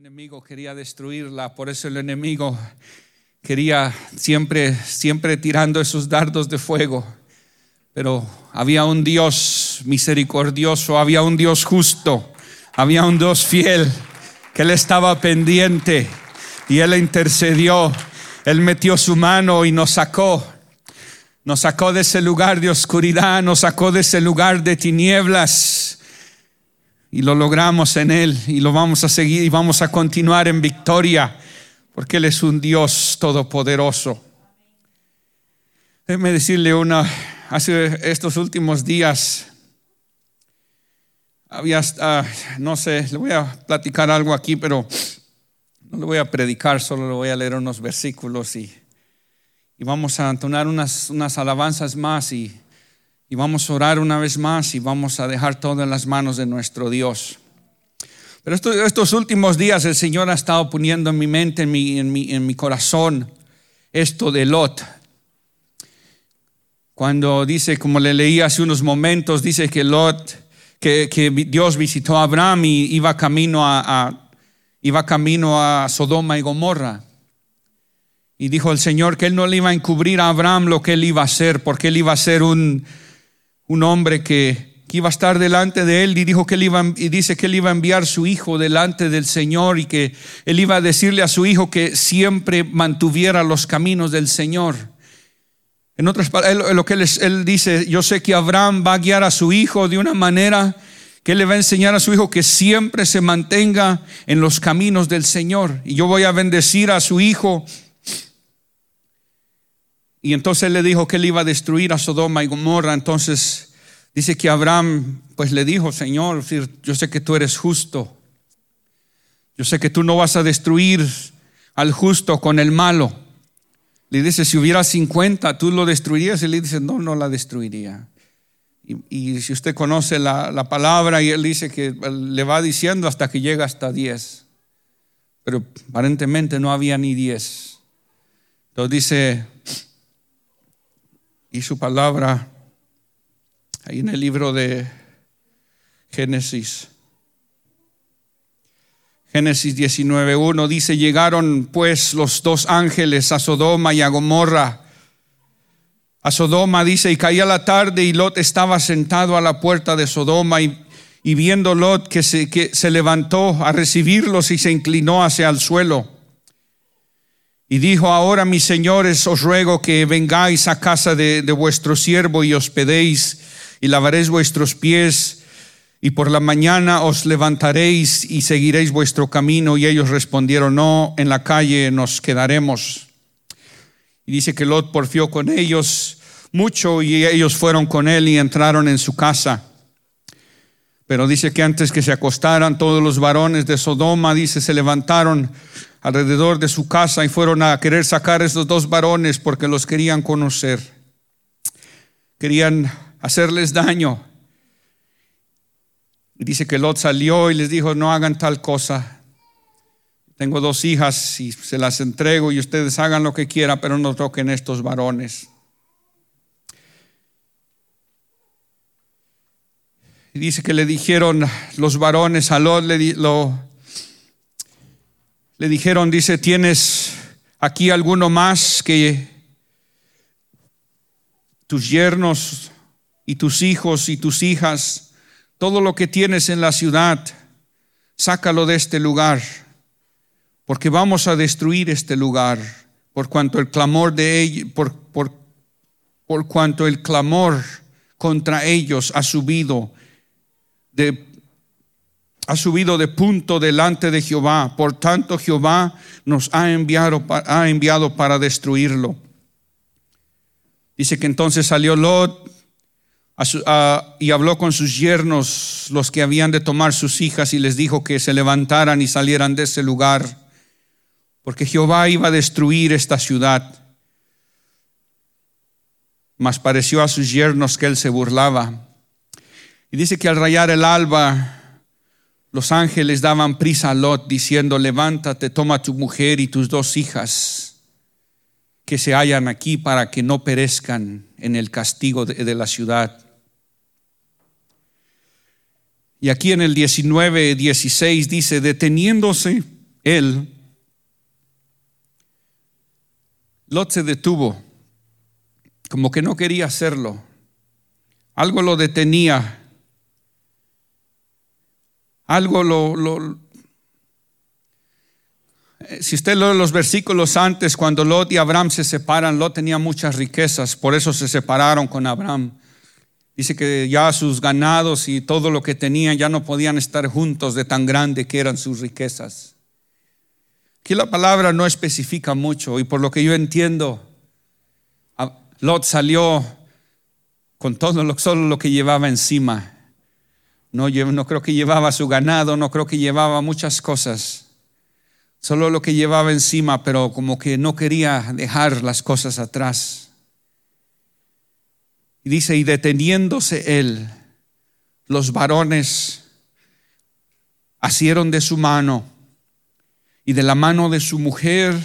enemigo quería destruirla, por eso el enemigo quería siempre, siempre tirando esos dardos de fuego. Pero había un Dios misericordioso, había un Dios justo, había un Dios fiel, que él estaba pendiente y él intercedió, él metió su mano y nos sacó. Nos sacó de ese lugar de oscuridad, nos sacó de ese lugar de tinieblas y lo logramos en Él y lo vamos a seguir y vamos a continuar en victoria porque Él es un Dios todopoderoso. Déjeme decirle una, hace estos últimos días había, no sé, le voy a platicar algo aquí, pero no le voy a predicar, solo le voy a leer unos versículos y, y vamos a entonar unas, unas alabanzas más y y vamos a orar una vez más y vamos a dejar todo en las manos de nuestro Dios. Pero estos, últimos días el Señor ha estado poniendo en mi mente, en mi, en mi, en mi corazón, esto de Lot. Cuando dice, como le leí hace unos momentos, dice que Lot, que, que Dios visitó a Abraham y iba camino a, a, iba camino a Sodoma y Gomorra. Y dijo el Señor que él no le iba a encubrir a Abraham lo que él iba a hacer, porque él iba a ser un, un hombre que, iba a estar delante de él y dijo que él iba y dice que él iba a enviar su hijo delante del Señor y que él iba a decirle a su hijo que siempre mantuviera los caminos del Señor. En otras palabras, lo que él, él dice, yo sé que Abraham va a guiar a su hijo de una manera que él le va a enseñar a su hijo que siempre se mantenga en los caminos del Señor. Y yo voy a bendecir a su hijo y entonces le dijo que él iba a destruir a Sodoma y Gomorra. Entonces dice que Abraham pues le dijo, Señor, yo sé que tú eres justo. Yo sé que tú no vas a destruir al justo con el malo. Le dice, si hubiera 50, tú lo destruirías. Y le dice, no, no la destruiría. Y, si usted conoce la, la, palabra, y él dice que le va diciendo hasta que llega hasta 10. Pero aparentemente no había ni 10. Entonces dice, y su palabra ahí en el libro de Génesis. Génesis 19.1 dice, llegaron pues los dos ángeles a Sodoma y a Gomorra. A Sodoma dice, y caía la tarde y Lot estaba sentado a la puerta de Sodoma y, y viendo Lot que se, que se levantó a recibirlos y se inclinó hacia el suelo. Y dijo, ahora mis señores, os ruego que vengáis a casa de, vuestro siervo y hospedéis y lavaréis vuestros pies y por la mañana os levantaréis y seguiréis vuestro camino. Y ellos respondieron, no, en la calle nos quedaremos. Y dice que Lot porfió con ellos mucho y ellos fueron con él y entraron en su casa. Pero dice que antes que se acostaran todos los varones de Sodoma, dice, se levantaron alrededor de su casa y fueron a querer sacar a esos dos varones porque los querían conocer. Querían hacerles daño. Dice que Lot salió y les dijo, no hagan tal cosa. Tengo dos hijas y se las entrego y ustedes hagan lo que quieran, pero no toquen estos varones. Y dice que le dijeron los varones a Lot, le, lo, le dijeron, dice, ¿tienes aquí alguno más que tus yernos y tus hijos y tus hijas, todo lo que tienes en la ciudad, sácalo de este lugar, porque vamos a destruir este lugar, por cuanto el clamor de ellos, por, cuanto el clamor contra ellos ha subido de ha subido de punto delante de Jehová. Por tanto, Jehová nos ha enviado, ha enviado para destruirlo. Dice que entonces salió Lot y habló con sus yernos, los que habían de tomar sus hijas, y les dijo que se levantaran y salieran de ese lugar, porque Jehová iba a destruir esta ciudad. Mas pareció a sus yernos que él se burlaba. Y dice que al rayar el alba, los ángeles daban prisa a Lot diciendo, levántate, toma tu mujer y tus dos hijas que se hallan aquí para que no perezcan en el castigo de, la ciudad. Y aquí en el 19, 16 dice, deteniéndose él, Lot se detuvo, como que no quería hacerlo. Algo lo detenía. Algo lo, eh, si usted lee los versículos antes, cuando Lot y Abraham se separan, Lot tenía muchas riquezas, por eso se separaron con Abraham. Dice que ya sus ganados y todo lo que tenían ya no podían estar juntos de tan grande que eran sus riquezas. Aquí la palabra no especifica mucho y por lo que yo entiendo, Lot salió con todo lo, solo lo que llevaba encima. No, creo que llevaba su ganado, no creo que llevaba muchas cosas. Solo lo que llevaba encima, pero como que no quería dejar las cosas atrás. Y dice, y deteniéndose él, los varones asieron de su mano y de la mano de su mujer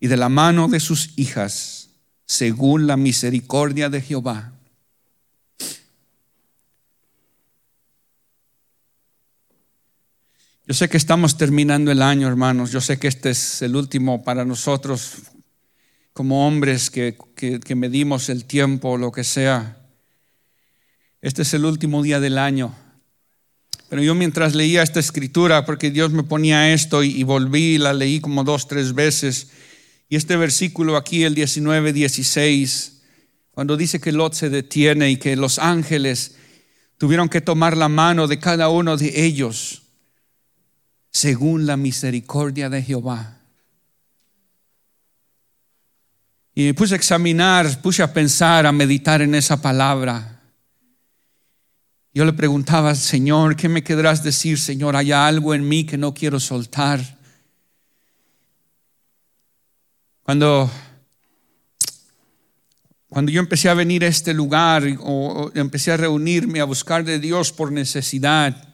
y de la mano de sus hijas, según la misericordia de Jehová. Yo sé que estamos terminando el año, hermanos. Yo sé que este es el último para nosotros como hombres que, que, medimos el tiempo, lo que sea. Este es el último día del año. Pero yo mientras leía esta escritura, porque Dios me ponía esto y, y volví y la leí como dos, tres veces, y este versículo aquí, el 19, 16, cuando dice que Lot se detiene y que los ángeles tuvieron que tomar la mano de cada uno de ellos según la misericordia de Jehová. Y me puse a examinar, puse a pensar, a meditar en esa palabra. Yo le preguntaba, Señor, ¿qué me querrás decir, Señor? ¿Hay algo en mí que no quiero soltar? Cuando, cuando yo empecé a venir a este lugar o, empecé a reunirme, a buscar de Dios por necesidad,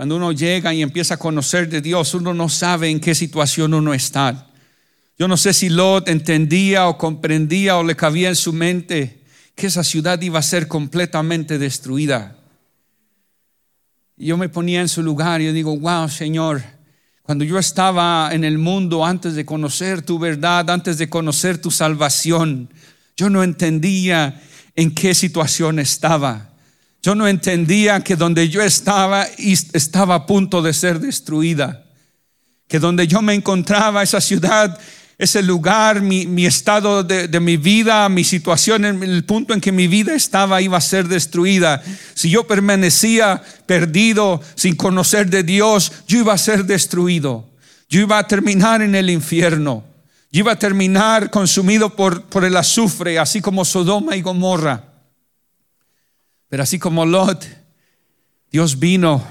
cuando uno llega y empieza a conocer de Dios, uno no sabe en qué situación uno está. Yo no sé si Lot entendía o comprendía o le cabía en su mente que esa ciudad iba a ser completamente destruida. Y yo me ponía en su lugar y digo, wow, Señor, cuando yo estaba en el mundo antes de conocer tu verdad, antes de conocer tu salvación, yo no entendía en qué situación estaba. Yo no entendía que donde yo estaba estaba a punto de ser destruida. Que donde yo me encontraba, esa ciudad, ese lugar, mi, estado de, de, mi vida, mi situación, el punto en que mi vida estaba iba a ser destruida. Si yo permanecía perdido, sin conocer de Dios, yo iba a ser destruido. Yo iba a terminar en el infierno. Yo iba a terminar consumido por, por el azufre, así como Sodoma y Gomorra. Pero así como Lot, Dios vino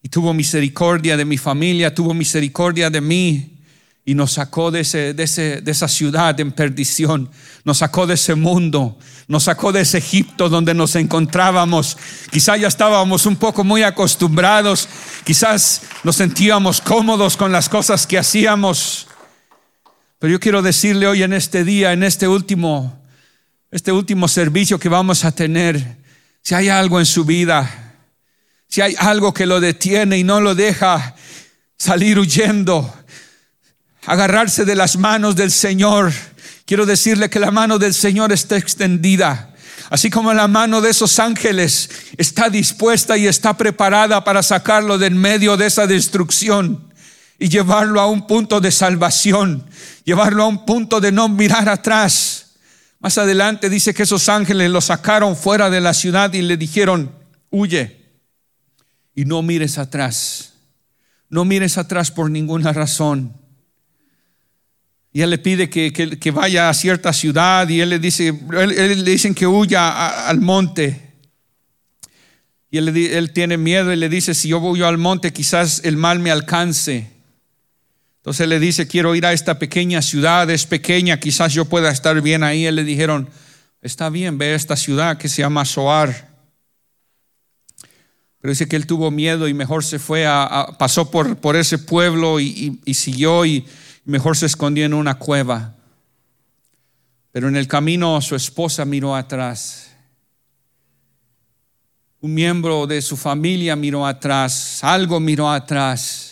y tuvo misericordia de mi familia, tuvo misericordia de mí y nos sacó de, ese, de, de esa ciudad en perdición, nos sacó de ese mundo, nos sacó de ese Egipto donde nos encontrábamos. Quizás ya estábamos un poco muy acostumbrados, quizás nos sentíamos cómodos con las cosas que hacíamos. Pero yo quiero decirle hoy en este día, en este último, este último servicio que vamos a tener, si hay algo en su vida, si hay algo que lo detiene y no lo deja salir huyendo, agarrarse de las manos del Señor. Quiero decirle que la mano del Señor está extendida. Así como la mano de esos ángeles está dispuesta y está preparada para sacarlo de en medio de esa destrucción y llevarlo a un punto de salvación, llevarlo a un punto de no mirar atrás. Más adelante dice que esos ángeles lo sacaron fuera de la ciudad y le dijeron, huye y no mires atrás, no mires atrás por ninguna razón. Y él le pide que, vaya a cierta ciudad y él le dice, él, le dicen que huya al monte. Y él, él, tiene miedo y le dice, si yo voy al monte quizás el mal me alcance. Entonces le dice, quiero ir a esta pequeña ciudad, es pequeña, quizás yo pueda estar bien ahí. Él le dijeron, está bien, ve a esta ciudad que se llama Soar. Pero dice que él tuvo miedo y mejor se fue, a, pasó por, por ese pueblo y siguió y mejor se escondió en una cueva. Pero en el camino su esposa miró atrás. un miembro de su familia miró atrás, algo miró atrás.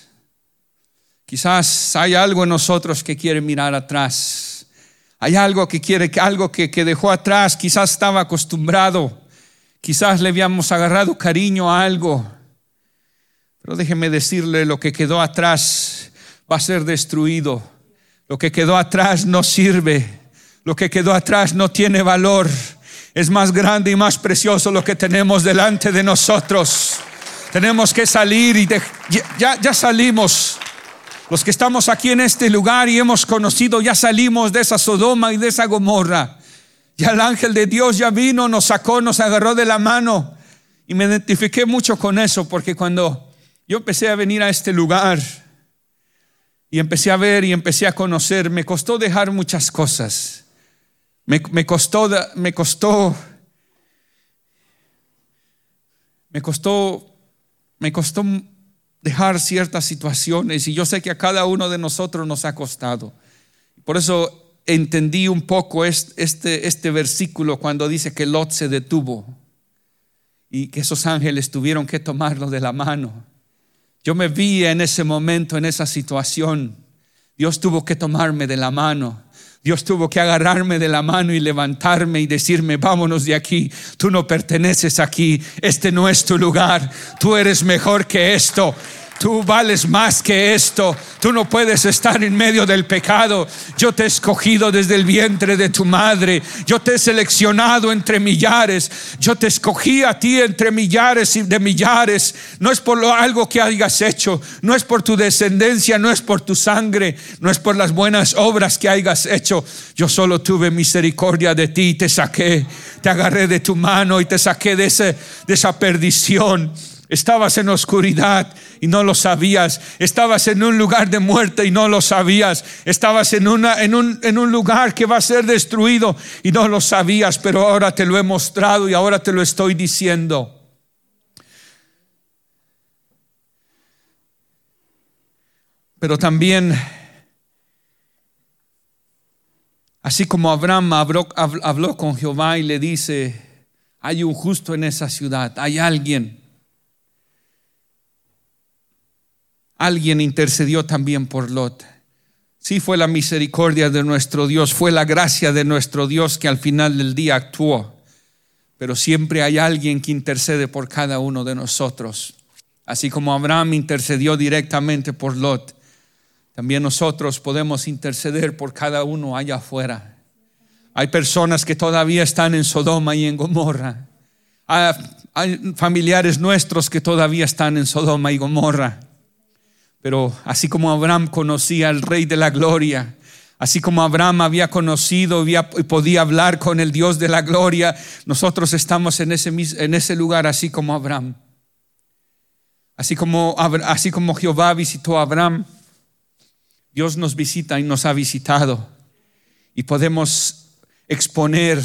Quizás hay algo en nosotros que quiere mirar atrás. Hay algo que quiere, algo que, que dejó atrás, quizás estaba acostumbrado, quizás le habíamos agarrado cariño a algo. Pero déjeme decirle, lo que quedó atrás va a ser destruido. Lo que quedó atrás no sirve. Lo que quedó atrás no tiene valor. Es más grande y más precioso lo que tenemos delante de nosotros. Tenemos que salir y ya, ya salimos. Los que estamos aquí en este lugar y hemos conocido, ya salimos de esa Sodoma y de esa Gomorra. Ya el ángel de Dios ya vino, nos sacó, nos agarró de la mano. Y me identifiqué mucho con eso, porque cuando yo empecé a venir a este lugar y empecé a ver y empecé a conocer, me costó dejar muchas cosas. Me, costó, me costó, me costó, me costó dejar ciertas situaciones y yo sé que a cada uno de nosotros nos ha costado. Por eso entendí un poco este, este versículo cuando dice que Lot se detuvo y que esos ángeles tuvieron que tomarlo de la mano. Yo me vi en ese momento, en esa situación. Dios tuvo que tomarme de la mano. Dios tuvo que agarrarme de la mano y levantarme y decirme, vámonos de aquí, tú no perteneces aquí, este no es tu lugar, tú eres mejor que esto. Tú vales más que esto. Tú no puedes estar en medio del pecado. Yo te he escogido desde el vientre de tu madre. Yo te he seleccionado entre millares. Yo te escogí a ti entre millares y de millares. No es por lo, algo que hayas hecho. No es por tu descendencia. No es por tu sangre. No es por las buenas obras que hayas hecho. Yo solo tuve misericordia de ti y te saqué. Te agarré de tu mano y te saqué de, de esa perdición. Estabas en oscuridad y no lo sabías. Estabas en un lugar de muerte y no lo sabías. Estabas en, una, en, un, en un lugar que va a ser destruido y no lo sabías, pero ahora te lo he mostrado y ahora te lo estoy diciendo. Pero también, así como Abraham habló, habló con Jehová y le dice, hay un justo en esa ciudad, hay alguien alguien intercedió también por Lot. Sí fue la misericordia de nuestro Dios, fue la gracia de nuestro Dios que al final del día actuó. Pero siempre hay alguien que intercede por cada uno de nosotros. Así como Abraham intercedió directamente por Lot, también nosotros podemos interceder por cada uno allá afuera. Hay personas que todavía están en Sodoma y en Gomorra. Hay familiares nuestros que todavía están en Sodoma y Gomorra. Pero así como Abraham conocía al Rey de la Gloria, así como Abraham había conocido y podía hablar con el Dios de la Gloria, nosotros estamos en ese, en ese lugar así como Abraham. Así como, así como Jehová visitó a Abraham, Dios nos visita y nos ha visitado. Y podemos exponer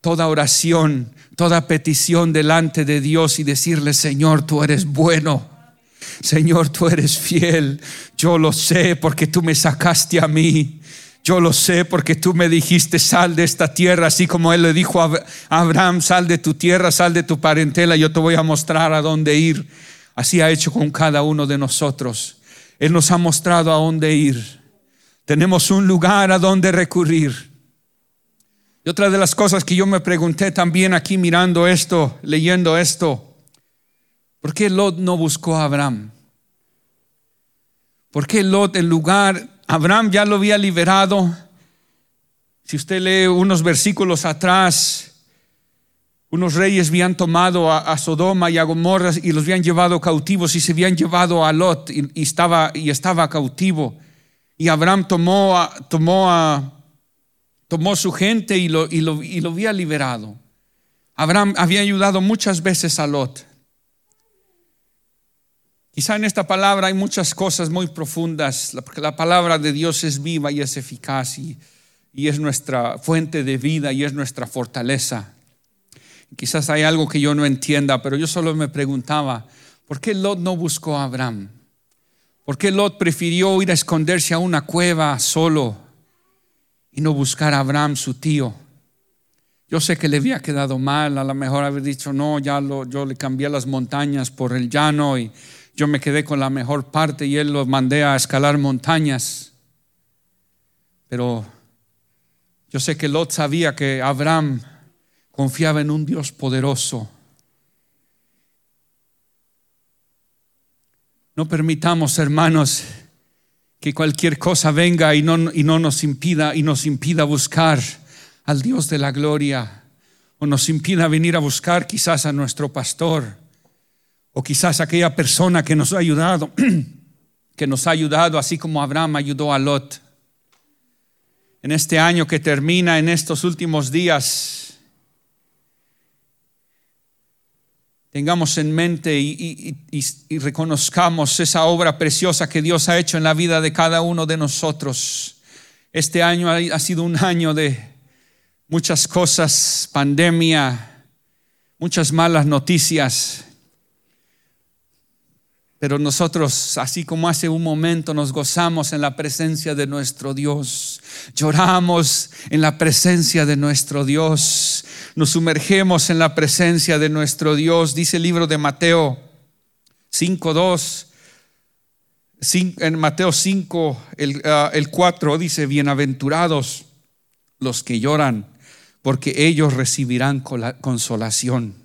toda oración, toda petición delante de Dios y decirle, Señor, tú eres bueno. Señor, tú eres fiel. Yo lo sé porque tú me sacaste a mí. Yo lo sé porque tú me dijiste, sal de esta tierra, así como él le dijo a Abraham, sal de tu tierra, sal de tu parentela, yo te voy a mostrar a dónde ir. Así ha hecho con cada uno de nosotros. Él nos ha mostrado a dónde ir. Tenemos un lugar a donde recurrir. Y otra de las cosas que yo me pregunté también aquí mirando esto, leyendo esto, ¿Por qué Lot no buscó a Abraham? ¿Por qué Lot en lugar, Abraham ya lo había liberado? Si usted lee unos versículos atrás, unos reyes habían tomado a, Sodoma y a Gomorra y los habían llevado cautivos y se habían llevado a Lot y, estaba, y estaba cautivo. Y Abraham tomó, a, tomó, tomó su gente y lo, y, lo, y lo había liberado. Abraham había ayudado muchas veces a Lot. Quizá en esta palabra hay muchas cosas muy profundas, porque la palabra de Dios es viva y es eficaz y, es nuestra fuente de vida y es nuestra fortaleza. Quizás hay algo que yo no entienda, pero yo solo me preguntaba, ¿por qué Lot no buscó a Abraham? ¿Por qué Lot prefirió ir a esconderse a una cueva solo y no buscar a Abraham, su tío? Yo sé que le había quedado mal, a lo mejor haber dicho, no, ya lo, yo le cambié las montañas por el llano y yo me quedé con la mejor parte y él lo mandé a escalar montañas. Pero yo sé que Lot sabía que Abraham confiaba en un Dios poderoso. No permitamos, hermanos, que cualquier cosa venga y no, y no nos impida y nos impida buscar al Dios de la gloria o nos impida venir a buscar quizás a nuestro pastor o quizás aquella persona que nos ha ayudado, que nos ha ayudado así como Abraham ayudó a Lot. En este año que termina, en estos últimos días, tengamos en mente y, y, reconozcamos esa obra preciosa que Dios ha hecho en la vida de cada uno de nosotros. Este año ha sido un año de muchas cosas, pandemia, muchas malas noticias. Pero nosotros, así como hace un momento, nos gozamos en la presencia de nuestro Dios. Lloramos en la presencia de nuestro Dios. Nos sumergemos en la presencia de nuestro Dios. Dice el libro de Mateo 5.2. En Mateo 5, el, ah, el 4 dice, bienaventurados los que lloran porque ellos recibirán consolación.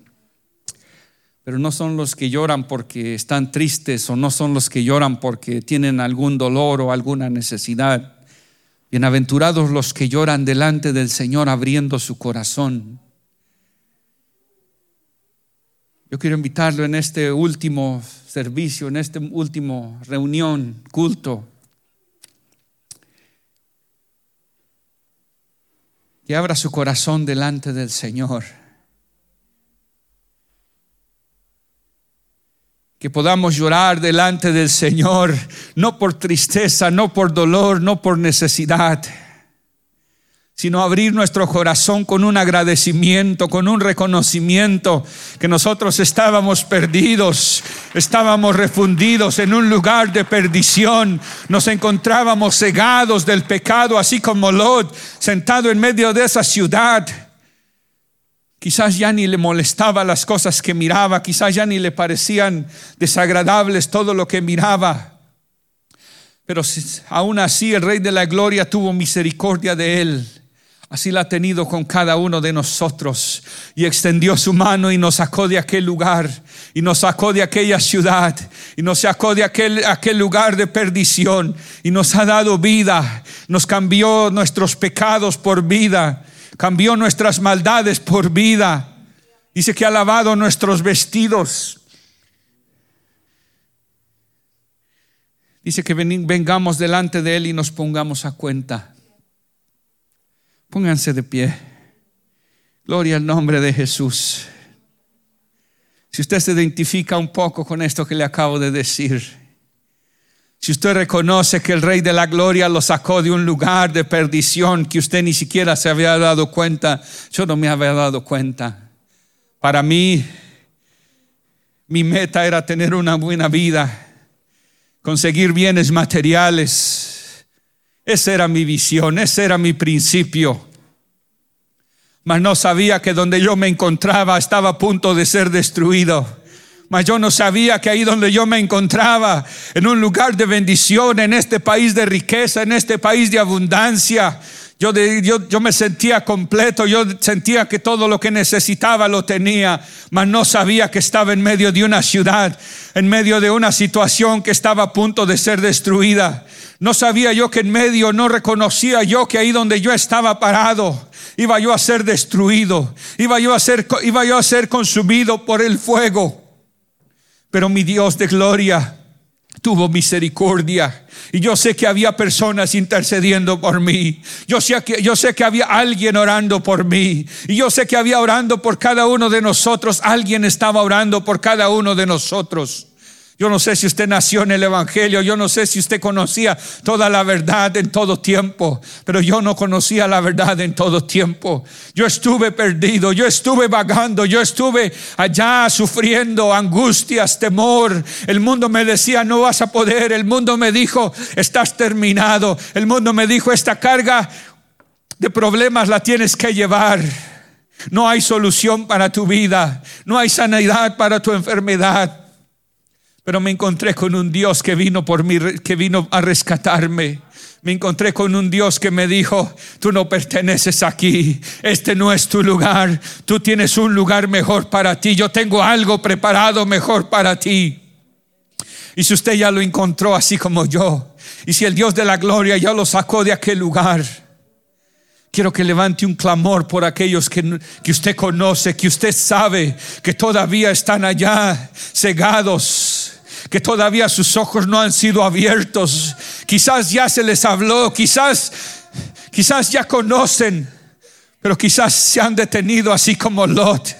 Pero no son los que lloran porque están tristes o no son los que lloran porque tienen algún dolor o alguna necesidad. Bienaventurados los que lloran delante del Señor abriendo su corazón. Yo quiero invitarlo en este último servicio, en este último reunión, culto, que abra su corazón delante del Señor. Que podamos llorar delante del Señor, no por tristeza, no por dolor, no por necesidad sino abrir nuestro corazón con un agradecimiento, con un reconocimiento que nosotros estábamos perdidos, estábamos refundidos en un lugar de perdición, nos encontrábamos cegados del pecado, así como Lot, sentado en medio de esa ciudad. Quizás ya ni le molestaba las cosas que miraba, quizás ya ni le parecían desagradables todo lo que miraba. Pero aún así el Rey de la Gloria tuvo misericordia de él. Así la ha tenido con cada uno de nosotros. Y extendió su mano y nos sacó de aquel lugar y nos sacó de aquella ciudad y nos sacó de aquel, aquel lugar de perdición y nos ha dado vida, nos cambió nuestros pecados por vida, cambió nuestras maldades por vida. Dice que ha lavado nuestros vestidos. Dice que vengamos delante de Él y nos pongamos a cuenta. Pónganse de pie. Gloria al nombre de Jesús. Si usted se identifica un poco con esto que le acabo de decir, si usted reconoce que el Rey de la Gloria lo sacó de un lugar de perdición que usted ni siquiera se había dado cuenta, yo no me había dado cuenta. Para mí, mi meta era tener una buena vida, conseguir bienes materiales esa era mi visión, ese era mi principio. Mas no sabía que donde yo me encontraba estaba a punto de ser destruido. Mas yo no sabía que ahí donde yo me encontraba, en un lugar de bendición, en este país de riqueza, en este país de abundancia, yo, yo, yo, me sentía completo, yo sentía que todo lo que necesitaba lo tenía, mas no sabía que estaba en medio de una ciudad, en medio de una situación que estaba a punto de ser destruida. No sabía yo que en medio, no reconocía yo que ahí donde yo estaba parado, iba yo a ser destruido, iba yo a ser, iba yo a ser consumido por el fuego. Pero mi Dios de gloria tuvo misericordia. Y yo sé que había personas intercediendo por mí. Yo sé, que, yo sé que había alguien orando por mí. Y yo sé que había orando por cada uno de nosotros. Alguien estaba orando por cada uno de nosotros. Yo no sé si usted nació en el Evangelio, yo no sé si usted conocía toda la verdad en todo tiempo, pero yo no conocía la verdad en todo tiempo. Yo estuve perdido, yo estuve vagando, yo estuve allá sufriendo angustias, temor. El mundo me decía, no vas a poder. El mundo me dijo, estás terminado. El mundo me dijo, esta carga de problemas la tienes que llevar. No hay solución para tu vida. No hay sanidad para tu enfermedad. Pero me encontré con un Dios que vino por mí, que vino a rescatarme. Me encontré con un Dios que me dijo, tú no perteneces aquí, este no es tu lugar, tú tienes un lugar mejor para ti, yo tengo algo preparado mejor para ti. Y si usted ya lo encontró así como yo, y si el Dios de la gloria ya lo sacó de aquel lugar, quiero que levante un clamor por aquellos que, que usted conoce, que usted sabe que todavía están allá cegados que todavía sus ojos no han sido abiertos. Quizás ya se les habló, quizás, quizás ya conocen, pero quizás se han detenido así como Lot.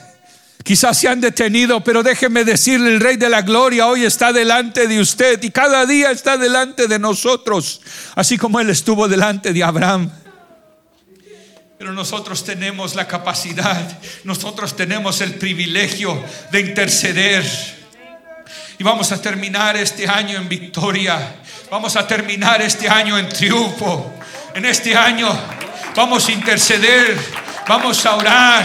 Quizás se han detenido, pero déjeme decirle, el Rey de la Gloria hoy está delante de usted y cada día está delante de nosotros, así como Él estuvo delante de Abraham. Pero nosotros tenemos la capacidad, nosotros tenemos el privilegio de interceder y vamos a terminar este año en victoria. Vamos a terminar este año en triunfo. En este año vamos a interceder, vamos a orar,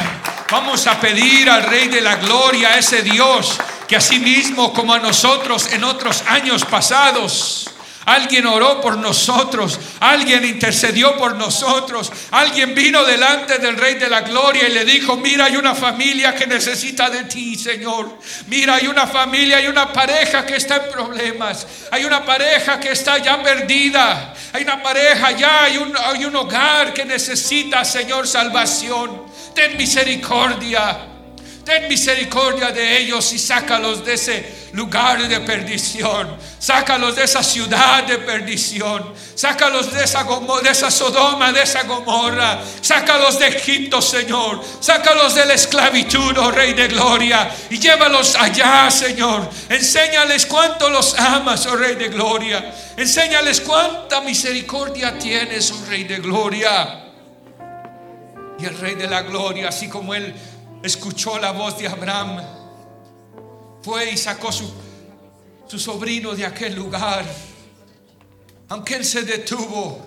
vamos a pedir al Rey de la Gloria, a ese Dios que así mismo como a nosotros en otros años pasados Alguien oró por nosotros, alguien intercedió por nosotros, alguien vino delante del Rey de la Gloria y le dijo, mira, hay una familia que necesita de ti, Señor. Mira, hay una familia, hay una pareja que está en problemas, hay una pareja que está ya perdida, hay una pareja ya, hay un, hay un hogar que necesita, Señor, salvación. Ten misericordia. Ten misericordia de ellos y sácalos de ese lugar de perdición. Sácalos de esa ciudad de perdición. Sácalos de esa, de esa Sodoma, de esa Gomorra. Sácalos de Egipto, Señor. Sácalos de la esclavitud, oh Rey de Gloria. Y llévalos allá, Señor. Enséñales cuánto los amas, oh Rey de Gloria. Enséñales cuánta misericordia tienes, oh Rey de Gloria. Y el Rey de la Gloria, así como Él escuchó la voz de Abraham, fue y sacó su, su sobrino de aquel lugar. Aunque él se detuvo,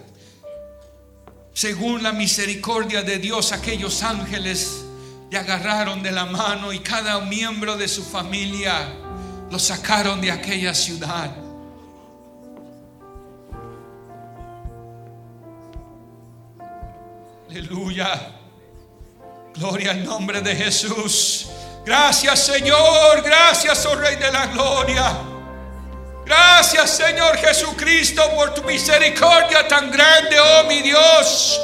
según la misericordia de Dios, aquellos ángeles le agarraron de la mano y cada miembro de su familia lo sacaron de aquella ciudad. Aleluya. Gloria al nombre de Jesús. Gracias Señor, gracias oh Rey de la Gloria. Gracias Señor Jesucristo por tu misericordia tan grande, oh mi Dios.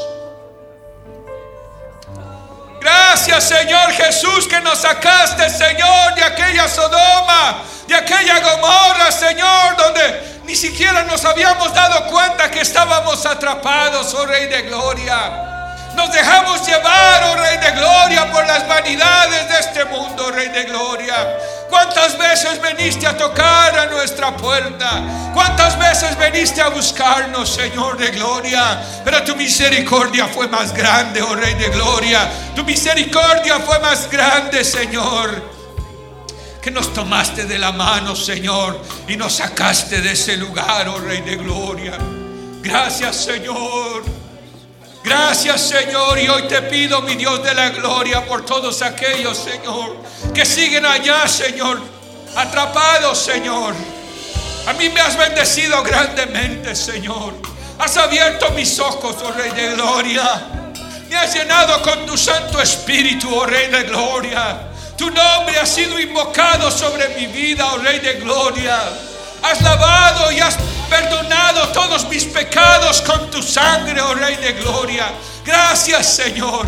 Gracias Señor Jesús que nos sacaste Señor de aquella Sodoma, de aquella Gomorra Señor, donde ni siquiera nos habíamos dado cuenta que estábamos atrapados, oh Rey de Gloria. Nos dejamos llevar, oh Rey de Gloria, por las vanidades de este mundo, Rey de Gloria. ¿Cuántas veces veniste a tocar a nuestra puerta? ¿Cuántas veces veniste a buscarnos, Señor de Gloria? Pero tu misericordia fue más grande, oh Rey de Gloria. Tu misericordia fue más grande, Señor que nos tomaste de la mano, Señor, y nos sacaste de ese lugar, oh Rey de Gloria. Gracias, Señor. Gracias Señor y hoy te pido mi Dios de la gloria por todos aquellos Señor que siguen allá Señor atrapados Señor. A mí me has bendecido grandemente Señor. Has abierto mis ojos, oh Rey de Gloria. Me has llenado con tu Santo Espíritu, oh Rey de Gloria. Tu nombre ha sido invocado sobre mi vida, oh Rey de Gloria. Has lavado y has perdonado todos mis pecados con tu sangre, oh Rey de Gloria. Gracias, Señor.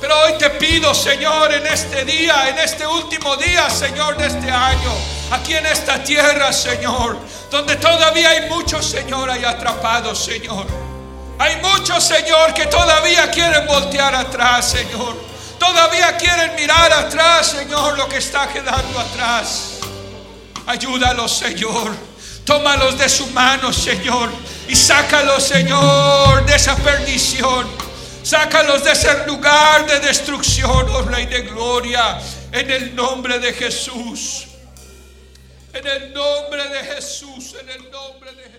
Pero hoy te pido, Señor, en este día, en este último día, Señor, de este año, aquí en esta tierra, Señor, donde todavía hay muchos, Señor, ahí atrapados, Señor. Hay muchos, Señor, que todavía quieren voltear atrás, Señor. Todavía quieren mirar atrás, Señor, lo que está quedando atrás. Ayúdalos, Señor. Tómalos de su mano, Señor. Y sácalos, Señor, de esa perdición. Sácalos de ese lugar de destrucción, oh Rey de Gloria. En el nombre de Jesús. En el nombre de Jesús. En el nombre de Jesús.